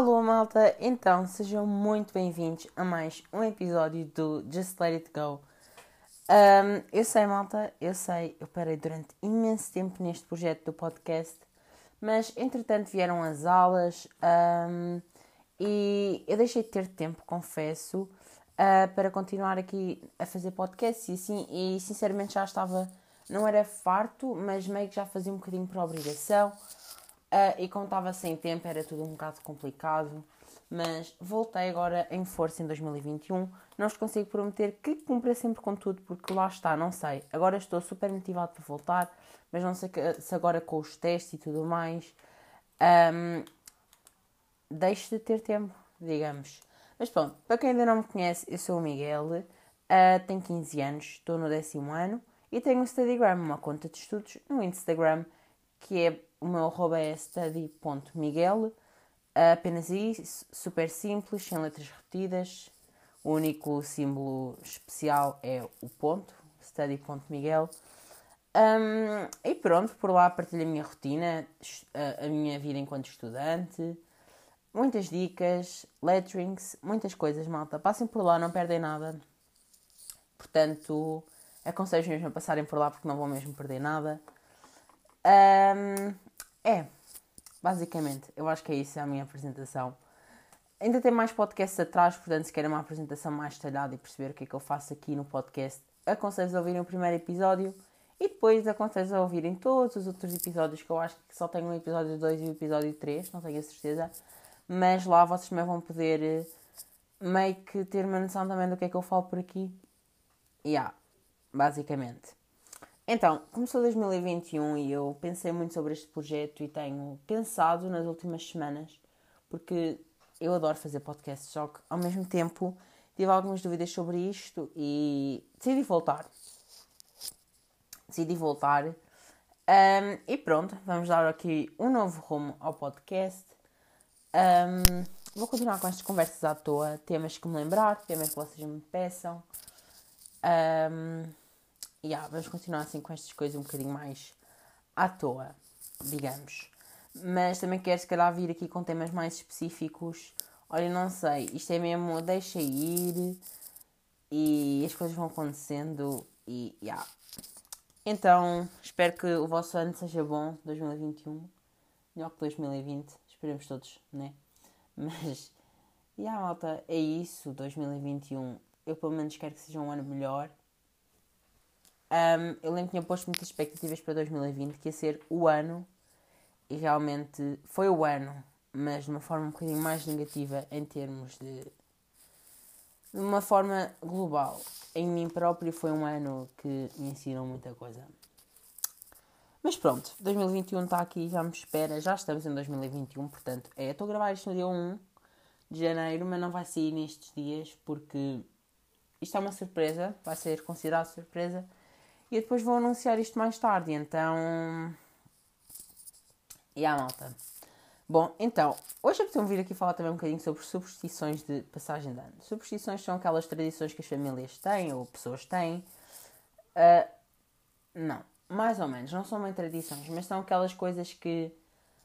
Alô, malta! Então, sejam muito bem-vindos a mais um episódio do Just Let It Go. Um, eu sei, malta, eu sei, eu parei durante imenso tempo neste projeto do podcast, mas entretanto vieram as aulas um, e eu deixei de ter tempo, confesso, uh, para continuar aqui a fazer podcast e, assim, e sinceramente já estava, não era farto, mas meio que já fazia um bocadinho por obrigação. Uh, e como estava sem tempo, era tudo um bocado complicado. Mas voltei agora em força em 2021. Não vos consigo prometer que cumpra sempre com tudo, porque lá está, não sei. Agora estou super motivado para voltar, mas não sei se agora com os testes e tudo mais. Um, deixo de ter tempo, digamos. Mas pronto, para quem ainda não me conhece, eu sou o Miguel, uh, tenho 15 anos, estou no décimo ano e tenho um Studygram, uma conta de estudos no Instagram, que é o meu arroba é study.miguel. Apenas isso, super simples, sem letras repetidas. O único símbolo especial é o ponto, study.miguel. Um, e pronto, por lá partilho a minha rotina, a, minha vida enquanto estudante, muitas dicas, letterings, muitas coisas, malta. Passem por lá, não perdem nada. Portanto, aconselho mesmo a passarem por lá porque não vão mesmo perder nada. Um, é, basicamente, eu acho que é isso a minha apresentação. Ainda tem mais podcasts atrás, portanto, se querem uma apresentação mais detalhada e perceber o que é que eu faço aqui no podcast, aconselho a ouvirem o primeiro episódio e depois aconselho a ouvirem todos os outros episódios, que eu acho que só tenho o episódio 2 e o episódio 3, não tenho a certeza, mas lá vocês também vão poder eh, meio que ter uma noção também do que é que eu falo por aqui. E yeah, basicamente. Então, começou 2021 e eu pensei muito sobre este projeto e tenho pensado nas últimas semanas, porque eu adoro fazer podcasts, só que ao mesmo tempo tive algumas dúvidas sobre isto e decidi voltar. Decidi voltar. Um, e pronto, vamos dar aqui um novo rumo ao podcast. Um, vou continuar com estas conversas à toa, temas que me lembrar, temas que vocês me peçam. Um, yeah, vamos continuar assim com estas coisas um bocadinho mais à toa, digamos. Mas também quero se calhar vir aqui com temas mais específicos. Olha, não sei, isto é mesmo, deixa ir e as coisas vão acontecendo e yeah. Então, espero que o vosso ano seja bom, 2021, melhor que 2020, esperemos todos, né? Mas, e yeah, malta, é isso, 2021. Eu pelo menos quero que seja um ano melhor um, eu lembro que tinha posto muitas expectativas para 2020, que ia ser o ano, e realmente foi o ano, mas de uma forma um bocadinho mais negativa em termos de. de uma forma global. Em mim próprio foi um ano que me ensinou muita coisa. Mas pronto, 2021 está aqui, já me espera, já estamos em 2021, portanto, é, estou a gravar isto no dia 1 de janeiro, mas não vai sair nestes dias porque isto é uma surpresa, vai ser considerado surpresa e depois vou anunciar isto mais tarde, então. E a malta. Bom, então, hoje apeteceu vir aqui falar também um bocadinho sobre superstições de passagem de ano. Superstições são aquelas tradições que as famílias têm ou pessoas têm. Uh, não, mais ou menos, não são bem tradições, mas são aquelas coisas que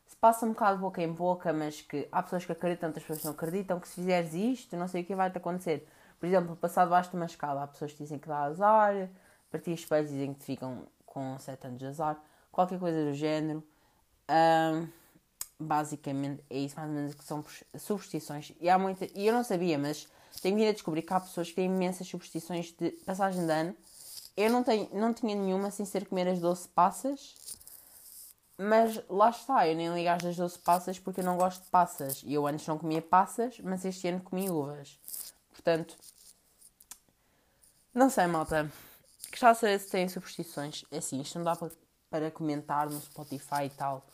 se passa um bocado boca em boca, mas que há pessoas que acreditam, outras pessoas não acreditam, que se fizeres isto, não sei o que vai-te acontecer. Por exemplo, passar debaixo de uma escada, há pessoas que dizem que dá azar, Partias os pés dizem que ficam com 7 anos de azar, qualquer coisa do género. Um, basicamente é isso mais ou menos que são superstições. E, há muita, e eu não sabia, mas tenho vindo a descobrir que há pessoas que têm imensas superstições de passagem de ano. Eu não, tenho, não tinha nenhuma sem ser comer as 12 passas. Mas lá está, eu nem ligo às 12 passas porque eu não gosto de passas. E eu antes não comia passas, mas este ano comi uvas. Portanto, não sei, malta. Gostava de saber se têm superstições. É assim, isto não dá para, para comentar no Spotify e tal.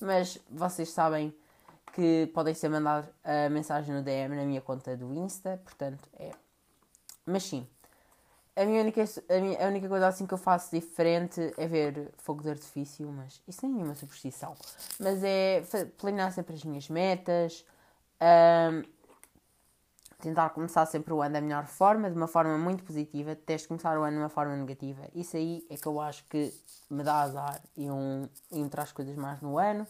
Mas vocês sabem que podem ser mandar a mensagem no DM na minha conta do Insta. Portanto, é. Mas sim. A, minha única, a, minha, a única coisa assim que eu faço diferente é ver fogo de artifício, mas isso nem é nenhuma superstição. Mas é planear sempre as minhas metas, um, tentar começar sempre o ano da melhor forma, de uma forma muito positiva, detesto começar o ano de uma forma negativa. Isso aí é que eu acho que me dá azar e um, e me traz coisas mais no ano.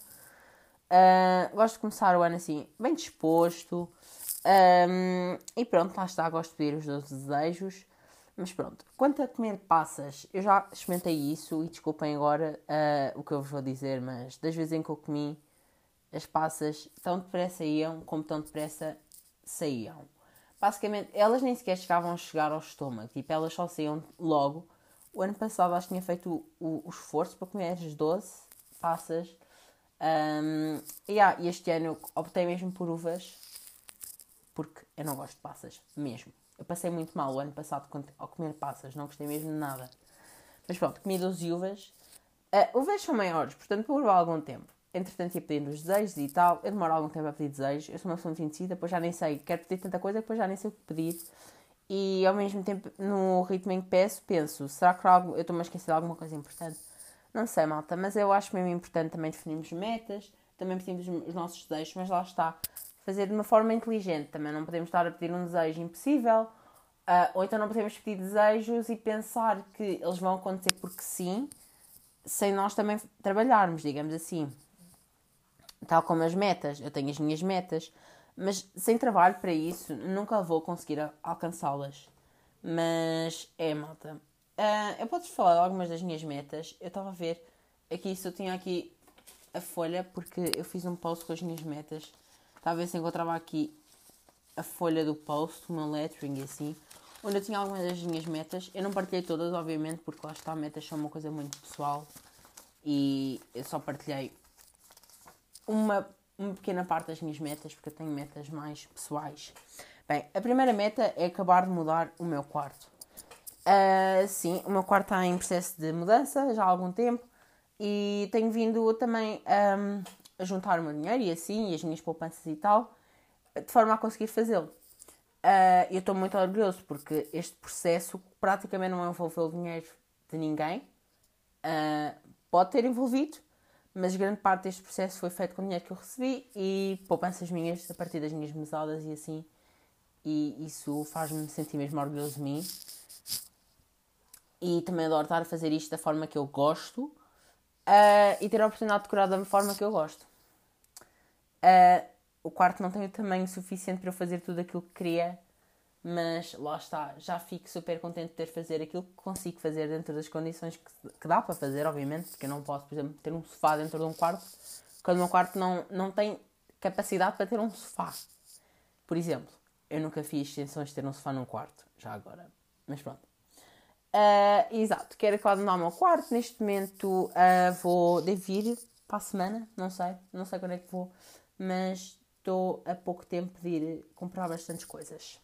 Uh, gosto de começar o ano assim, bem disposto. Um, e pronto, lá está, gosto de pedir os 12 desejos. Mas pronto, quanto a comer passas, eu já experimentei isso e desculpem agora uh, o que eu vos vou dizer, mas das vezes em que eu comi, as passas tão depressa iam como tão depressa saíam. Basicamente, elas nem sequer chegavam a chegar ao estômago, tipo, elas só saíam logo. O ano passado acho que tinha feito o, o esforço para comer as 12 passas. Um, yeah, e este ano optei mesmo por uvas, porque eu não gosto de passas, mesmo. Eu passei muito mal o ano passado ao comer passas, não gostei mesmo de nada. Mas pronto, comi 12 uvas. Uh, uvas são maiores, portanto, por algum tempo. Entretanto, ia pedindo os desejos e tal. Eu demoro algum tempo a pedir desejos. Eu sou uma pessoa muito indecisa, depois já nem sei. Quero pedir tanta coisa, depois já nem sei o que pedir. E ao mesmo tempo, no ritmo em que peço, penso: será que algo, eu estou-me a esquecer de alguma coisa importante? Não sei, malta, mas eu acho mesmo importante também definirmos metas, também pedimos os nossos desejos, mas lá está fazer de uma forma inteligente. Também não podemos estar a pedir um desejo impossível, uh, ou então não podemos pedir desejos e pensar que eles vão acontecer porque sim, sem nós também trabalharmos, digamos assim. Tal como as metas, eu tenho as minhas metas, mas sem trabalho para isso nunca vou conseguir alcançá-las. Mas é, malta. Uh, eu posso falar algumas das minhas metas. Eu estava a ver aqui se eu tinha aqui a folha, porque eu fiz um post com as minhas metas Talvez se encontrava aqui a folha do post, o meu lettering e assim, onde eu tinha algumas das minhas metas. Eu não partilhei todas, obviamente, porque lá está, metas são uma coisa muito pessoal e eu só partilhei uma, uma pequena parte das minhas metas, porque eu tenho metas mais pessoais. Bem, a primeira meta é acabar de mudar o meu quarto. Uh, sim, o meu quarto está em processo de mudança já há algum tempo e tenho vindo também um, a juntar o meu dinheiro e assim, e as minhas poupanças e tal, de forma a conseguir fazê-lo. Uh, eu estou muito orgulhoso porque este processo praticamente não envolveu dinheiro de ninguém. Uh, pode ter envolvido, mas grande parte deste processo foi feito com o dinheiro que eu recebi e poupanças minhas a partir das minhas mesadas e assim. E isso faz-me sentir mesmo orgulhoso de mim. E também adoro estar a fazer isto da forma que eu gosto uh, e ter a oportunidade de decorar da forma que eu gosto. Uh, o quarto não tem o tamanho suficiente para eu fazer tudo aquilo que queria, mas lá está, já fico super contente de ter fazer aquilo que consigo fazer dentro das condições que, que dá para fazer, obviamente, porque eu não posso, por exemplo, ter um sofá dentro de um quarto, quando o meu quarto não, não tem capacidade para ter um sofá. Por exemplo, eu nunca fiz extensões de ter um sofá num quarto, já agora, mas pronto. Uh, exato, quero mudar o meu quarto. Neste momento uh, vou, devo ir para a semana, não sei, não sei quando é que vou mas estou a pouco tempo de ir comprar bastantes coisas.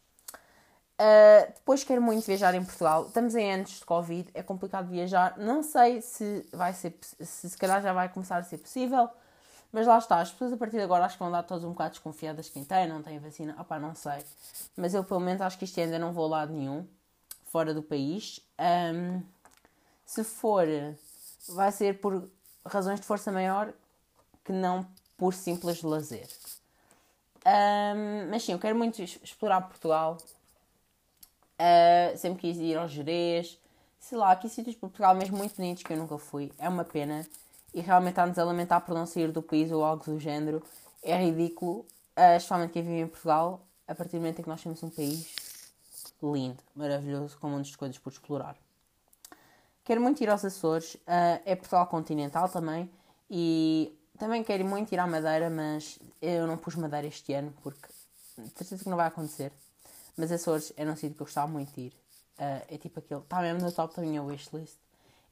Uh, depois quero muito viajar em Portugal. Estamos em anos de Covid, é complicado viajar. Não sei se vai ser, se se calhar já vai começar a ser possível, mas lá está. As pessoas a partir de agora acho que vão dar todas um bocado desconfiadas quem tem, não tem vacina. Opá, não sei. Mas eu pelo menos acho que ano ainda não vou a lado nenhum, fora do país. Um, se for, vai ser por razões de força maior que não por simples lazer. Um, mas sim, eu quero muito explorar Portugal. Uh, sempre quis ir aos Jerez. Sei lá, aqui sítios de Portugal mesmo muito bonitos que eu nunca fui. É uma pena. E realmente está-nos a lamentar por não sair do país ou algo do género. É ridículo. Uh, especialmente quem vive em Portugal. A partir do momento em que nós temos um país lindo, maravilhoso, com muitas coisas por explorar. Quero muito ir aos Açores. Uh, é Portugal continental também. E também quero muito ir à Madeira, mas eu não pus Madeira este ano porque certeza que não vai acontecer. Mas Açores era um sítio que eu gostava muito de ir. Uh, é tipo aquele, está mesmo no top da minha wishlist.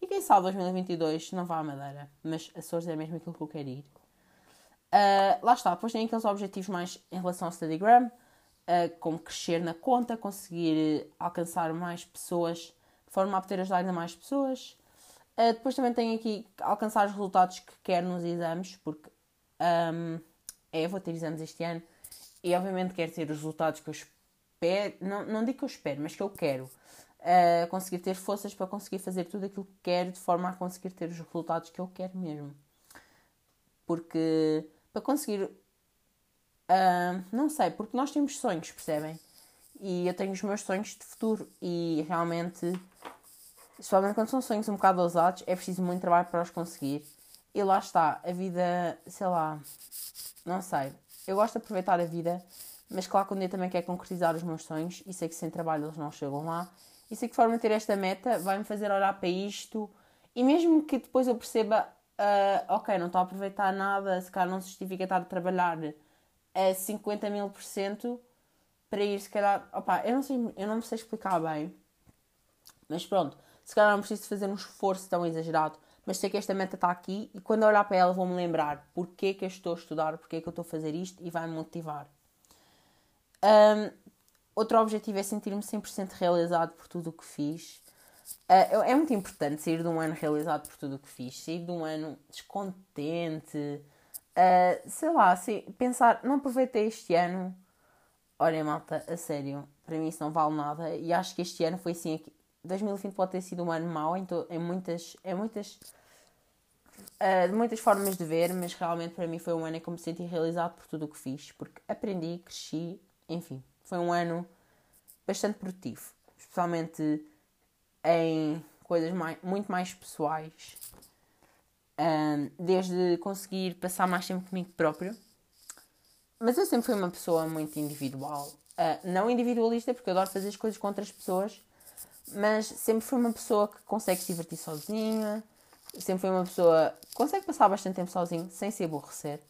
E quem sabe 2022 não vá à Madeira, mas Açores é mesmo aquilo que eu quero ir. Uh, lá está, depois tem aqueles objetivos mais em relação ao Studygram, uh, como crescer na conta, conseguir alcançar mais pessoas, de forma a poder ajudar ainda mais pessoas, Uh, depois também tenho aqui alcançar os resultados que quero nos exames, porque um, é, vou ter exames este ano e obviamente quero ter os resultados que eu espero, não, não digo que eu espero, mas que eu quero. Uh, conseguir ter forças para conseguir fazer tudo aquilo que quero de forma a conseguir ter os resultados que eu quero mesmo. Porque para conseguir. Uh, não sei, porque nós temos sonhos, percebem? E eu tenho os meus sonhos de futuro e realmente Especialmente quando são sonhos um bocado ousados, é preciso muito trabalho para os conseguir. E lá está, a vida, sei lá, não sei. Eu gosto de aproveitar a vida, mas claro que um dia também quero concretizar os meus sonhos e sei que sem trabalho eles não chegam lá. E sei que forma ter esta meta vai-me fazer olhar para isto e mesmo que depois eu perceba, uh, ok, não estou a aproveitar nada, se calhar não se justifica estar a trabalhar a 50 mil por cento para ir, se calhar, opa, eu não sei, eu não sei explicar bem, mas pronto, se calhar não preciso fazer um esforço tão exagerado mas sei que esta meta está aqui e quando eu olhar para ela vou-me lembrar porque que eu estou a estudar, porque que eu estou a fazer isto e vai-me motivar. Um, outro objetivo é sentir-me 100% realizado por tudo o que fiz. Uh, é muito importante sair de um ano realizado por tudo o que fiz, sair de um ano descontente, uh, sei lá, assim, pensar, não aproveitei este ano. Olha, malta, a sério, para mim isso não vale nada e acho que este ano foi assim 2020 pode ter sido um ano mau em, em muitas, em muitas, uh, muitas formas de ver, mas realmente para mim foi um ano em que me senti realizado por tudo o que fiz, porque aprendi, cresci, enfim, foi um ano bastante produtivo, especialmente em coisas mais, muito mais pessoais, um, desde conseguir passar mais tempo comigo próprio. Mas eu sempre fui uma pessoa muito individual, uh, não individualista, porque eu adoro fazer as coisas com outras pessoas mas sempre foi uma pessoa que consegue se divertir sozinha, sempre foi uma pessoa que consegue passar bastante tempo sozinho sem se aborrecer.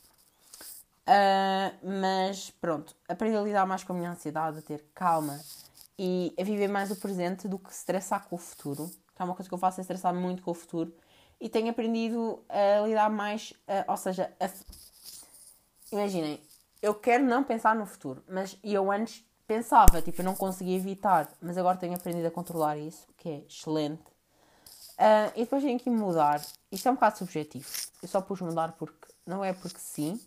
Uh, mas pronto, aprendi a lidar mais com a minha ansiedade, a ter calma e a viver mais o presente do que estressar com o futuro, que é uma coisa que eu faço é estressar muito com o futuro e tenho aprendido a lidar mais, uh, ou seja, a... imaginem, eu quero não pensar no futuro, mas eu antes pensava, tipo, eu não conseguia evitar, mas agora tenho aprendido a controlar isso, que é excelente. Uh, e depois tenho que mudar. Isto é um bocado subjetivo. Eu só pus mudar porque não é porque sim,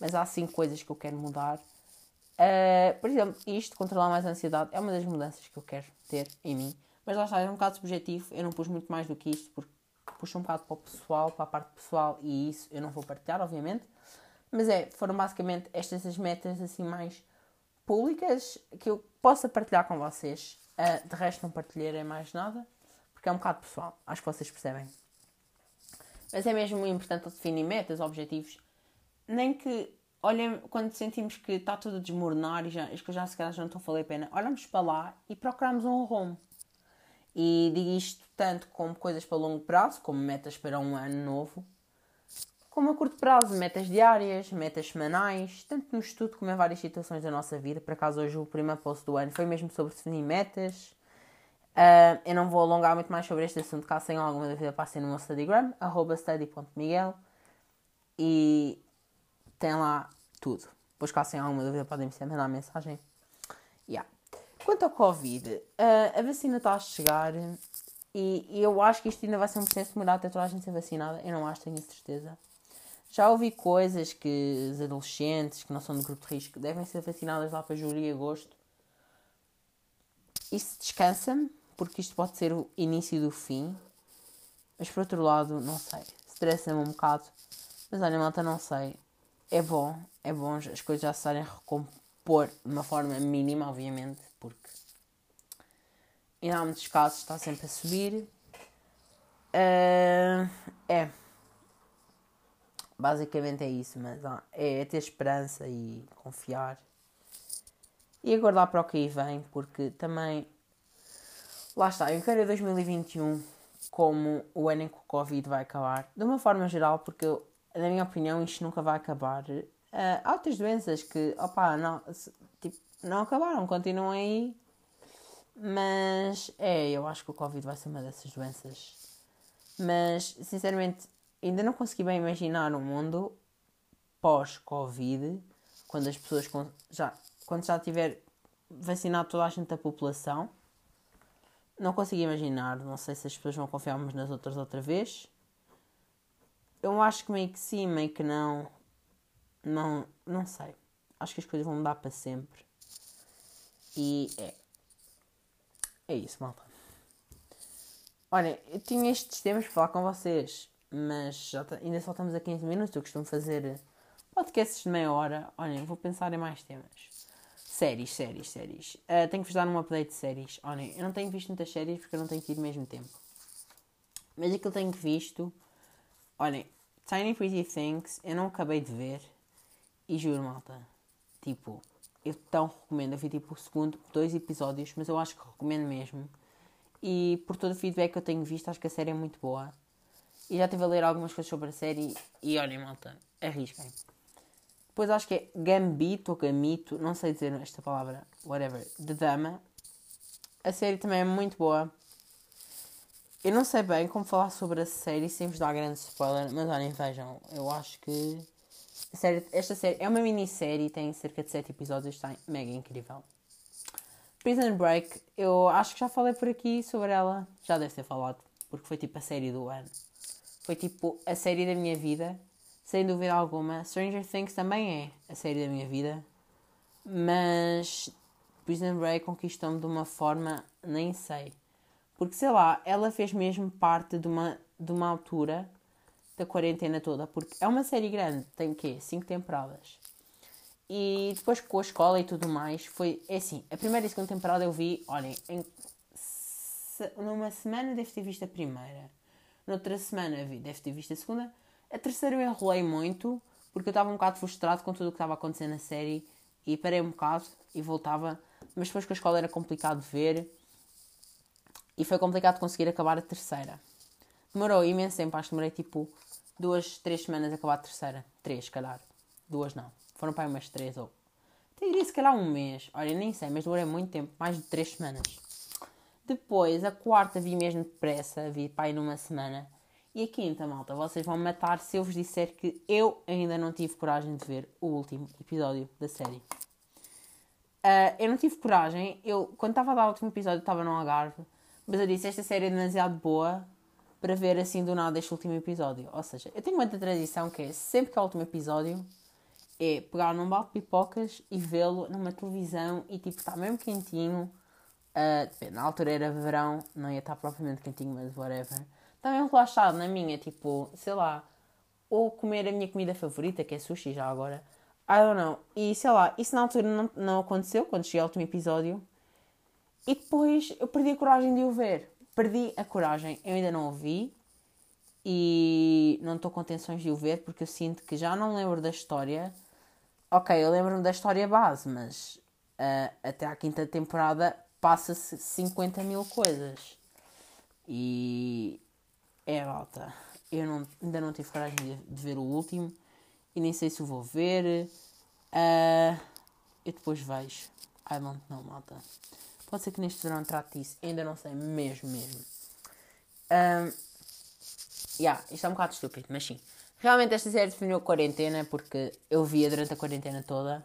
mas há sim coisas que eu quero mudar. Uh, por exemplo, isto, controlar mais a ansiedade, é uma das mudanças que eu quero ter em mim. Mas lá está, é um bocado subjetivo. Eu não pus muito mais do que isto, porque puxa um bocado para o pessoal, para a parte pessoal, e isso eu não vou partilhar, obviamente. Mas é, foram basicamente estas as metas assim mais públicas que eu possa partilhar com vocês. Uh, de resto, não partilharei mais nada, porque é um bocado pessoal. Acho que vocês percebem. Mas é mesmo importante definir metas, objetivos. Nem que, olhem, quando sentimos que está tudo a desmoronar e já, as coisas já se calhar já não estão a valer a pena, olhamos para lá e procuramos um rumo. E digo isto tanto como coisas para longo prazo, como metas para um ano novo, como a curto prazo, metas diárias, metas semanais, tanto no estudo como em várias situações da nossa vida. Por acaso, hoje o primeiro post do ano foi mesmo sobre definir metas. Uh, eu não vou alongar muito mais sobre este assunto, caso tenham alguma dúvida, passem no meu Studygram, arroba study.miguel e tem lá tudo. Depois, caso tenham alguma dúvida, podem me mandar mensagem. Yeah. Quanto ao Covid, uh, a vacina está a chegar e, e, eu acho que isto ainda vai ser um processo demorado até toda a gente ser vacinada. Eu não acho, tenho certeza. Já ouvi coisas que os adolescentes que não são do grupo de risco devem ser vacinadas lá para julho e agosto. Isso descansa-me, porque isto pode ser o início do fim. Mas por outro lado, não sei. Estressa-me um bocado. Mas olha, malta, não sei. É bom, é bom as coisas já se estarem a recompor de uma forma mínima, obviamente, porque ainda há muitos casos, está sempre a subir. Uh, é Basicamente é isso, mas é, é ter esperança e confiar. E aguardar para o que aí vem, porque também. Lá está, eu encaro 2021 como o ano em que o Covid vai acabar. De uma forma geral, porque, eu, na minha opinião, isto nunca vai acabar. Uh, há outras doenças que, opa, não, tipo, não acabaram, continuam aí. Mas, é, eu acho que o Covid vai ser uma dessas doenças. Mas, sinceramente, ainda não consegui bem imaginar um mundo pós-Covid, quando as pessoas já, quando já tiver vacinado toda a gente da população. Não consegui imaginar, não sei se as pessoas vão confiar umas nas outras outra vez. Eu acho que meio que sim, meio que não. Não, não sei. Acho que as coisas vão mudar para sempre. E é. É isso, malta. Olha, eu tinha estes temas para falar com vocês mas ainda só estamos a 15 minutos. Eu costumo fazer podcasts de meia hora. Olhem, vou pensar em mais temas. Séries, séries, séries. Uh, tenho que vos dar um update de séries. Olhem, eu não tenho visto muitas séries porque eu não tenho tido mesmo tempo. Mas aquilo tenho visto. Olhem, Tiny Pretty Things, eu não acabei de ver. E juro, malta, tipo, eu tão recomendo. Eu vi tipo o segundo, dois episódios, mas eu acho que recomendo mesmo. E por todo o feedback que eu tenho visto, acho que a série é muito boa. E já estive a ler algumas coisas sobre a série e olhem, malta, arrisquem. Depois acho que é Gambito ou Gamito, não sei dizer esta palavra, whatever, de Dama. A série também é muito boa. Eu não sei bem como falar sobre a série sem vos dar grande spoiler, mas olhem, vejam, eu acho que série, esta série é uma minissérie, tem cerca de 7 episódios, está mega incrível. Prison Break, eu acho que já falei por aqui sobre ela, já deve ter falado, porque foi tipo a série do ano. Foi tipo a série da minha vida, sem dúvida alguma. Stranger Things também é a série da minha vida, mas Prison Break conquistou-me de uma forma, nem sei. Porque sei lá, ela fez mesmo parte de uma, de uma altura da quarentena toda, porque é uma série grande, tem o quê? Cinco temporadas. E depois com a escola e tudo mais, foi é assim, a primeira e a segunda temporada eu vi, olhem, em, se, numa semana devo ter visto a primeira, noutra semana vi, deve ter visto a segunda, a terceira eu enrolei muito, porque eu estava um bocado frustrado com tudo o que estava acontecendo na série, e parei um bocado e voltava, mas depois com a escola era complicado ver, e foi complicado conseguir acabar a terceira. Demorou imenso tempo, acho que demorei tipo duas, três semanas a acabar a terceira. Três, se calhar. Duas não. Foram para aí umas três ou. Até diria se calhar um mês. Olha, nem sei, mas demorei muito tempo mais de três semanas. Depois, a quarta vi mesmo depressa, vi para aí numa semana. E a quinta, malta, vocês vão matar se eu vos disser que eu ainda não tive coragem de ver o último episódio da série. Uh, eu não tive coragem. Eu, quando estava a dar o último episódio, estava no Algarve. Mas eu disse: Esta série é demasiado boa para ver assim do nada este último episódio. Ou seja, eu tenho uma tradição que é sempre que é o último episódio é pegar num balde de pipocas e vê-lo numa televisão e tipo está mesmo quentinho. Uh, na altura era verão, não ia estar propriamente quentinho, mas whatever. Está mesmo relaxado na minha, tipo, sei lá, ou comer a minha comida favorita, que é sushi já agora. I don't know. E sei lá, isso na altura não, não aconteceu quando cheguei ao último episódio. E depois eu perdi a coragem de o ver perdi a coragem, eu ainda não o vi e não estou com intenções de o ver porque eu sinto que já não lembro da história. Ok, eu lembro-me da história base, mas uh, até à quinta temporada passa-se 50 mil coisas. E é alta. Eu não, ainda não tive coragem de, de, ver o último e nem sei se o vou ver. Uh, eu depois vejo. I don't know, malta. Pode ser que neste verão trate isso. Ainda não sei, mesmo, mesmo. Um, yeah, isto é um bocado estúpido, mas sim. Realmente esta série definiu a quarentena porque eu via durante a quarentena toda.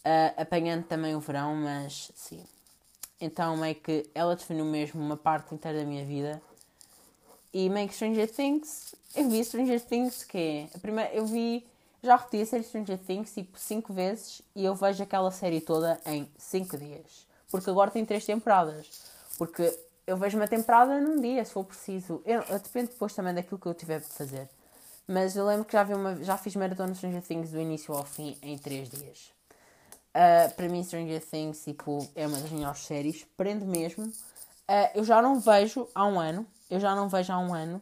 Uh, apanhando também o verão, mas sim. Então meio que ela definiu mesmo uma parte inteira da minha vida. E meio que Stranger Things, eu vi Stranger Things que é a primeira, eu vi, já repeti a série Stranger Things tipo 5 vezes e eu vejo aquela série toda em 5 dias porque agora tem três temporadas. Porque eu vejo uma temporada num dia, se for preciso. Eu, depende depois também daquilo que eu tiver de fazer. Mas eu lembro que já, vi uma, já fiz maratona Stranger Things do início ao fim em três dias. Uh, para mim, Stranger Things tipo, é uma das melhores séries, prende mesmo. Uh, eu já não vejo há um ano, eu já não vejo há um ano,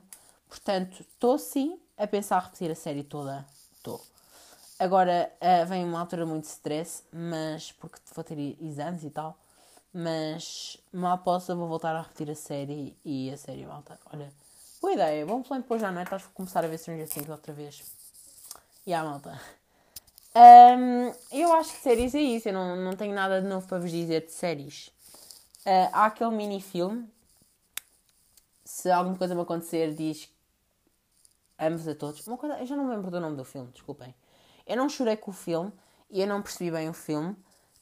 portanto, estou sim a pensar repetir a série toda. Estou. Agora uh, vem uma altura muito de stress, mas porque vou ter exames e tal. Mas mal possa, vou voltar a repetir a série e a série, malta. Olha, boa ideia. Bom plano depois já, não é? Estás a começar a ver Stranger Things outra vez. E yeah, malta. Um, eu acho que séries é isso. Eu não, não tenho nada de novo para vos dizer de séries. Uh, há aquele mini-filme. Se alguma coisa me acontecer, diz amo-vos a todos. Uma coisa, eu já não me lembro do nome do filme, desculpem. Eu não chorei com o filme e eu não percebi bem o filme.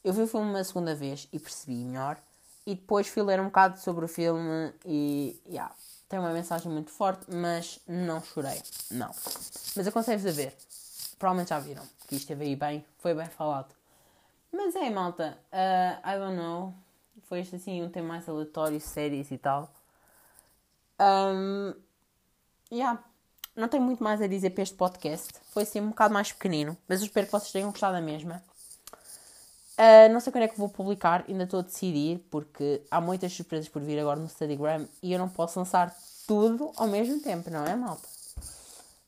Eu vi o filme uma segunda vez e percebi melhor. E depois fui ler um bocado sobre o filme e. Yeah, tem uma mensagem muito forte, mas não chorei. Não. Mas aconselho-vos a ver. Provavelmente já viram. Que isto esteve aí bem. Foi bem falado. Mas é, malta. Uh, I don't know. Foi este assim um tema mais aleatório, séries e tal. Um, yeah. Não tenho muito mais a dizer para este podcast. Foi assim um bocado mais pequenino. Mas eu espero que vocês tenham gostado da mesma. Uh, não sei quando é que vou publicar, ainda estou a decidir, porque há muitas surpresas por vir agora no Instagram e eu não posso lançar tudo ao mesmo tempo, não é, malta?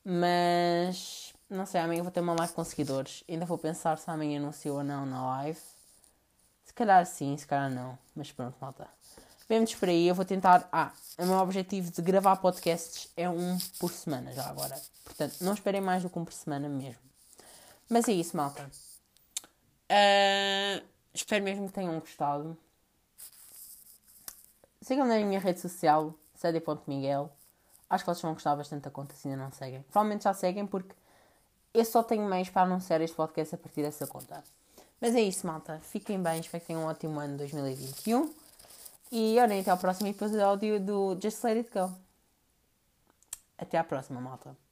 Mas não sei, amanhã vou ter uma live com seguidores. Ainda vou pensar se amanhã anuncio ou não na live. Se calhar sim, se calhar não. Mas pronto, malta. Vemos por aí. Eu vou tentar. Ah, o meu objetivo de gravar podcasts é um por semana já agora. Portanto, não esperem mais do que um por semana mesmo. Mas é isso, malta. Uh, espero mesmo que tenham gostado. Sigam-me na minha rede social, cd.miguel. Acho que vocês vão gostar bastante da conta se ainda não seguem. Provavelmente já seguem porque eu só tenho meios para anunciar este podcast a partir dessa conta. Mas é isso, malta. Fiquem bem, espero que tenham um ótimo ano 2021. E olhem, até ao próximo episódio do Just Let It Go. Até à próxima, malta.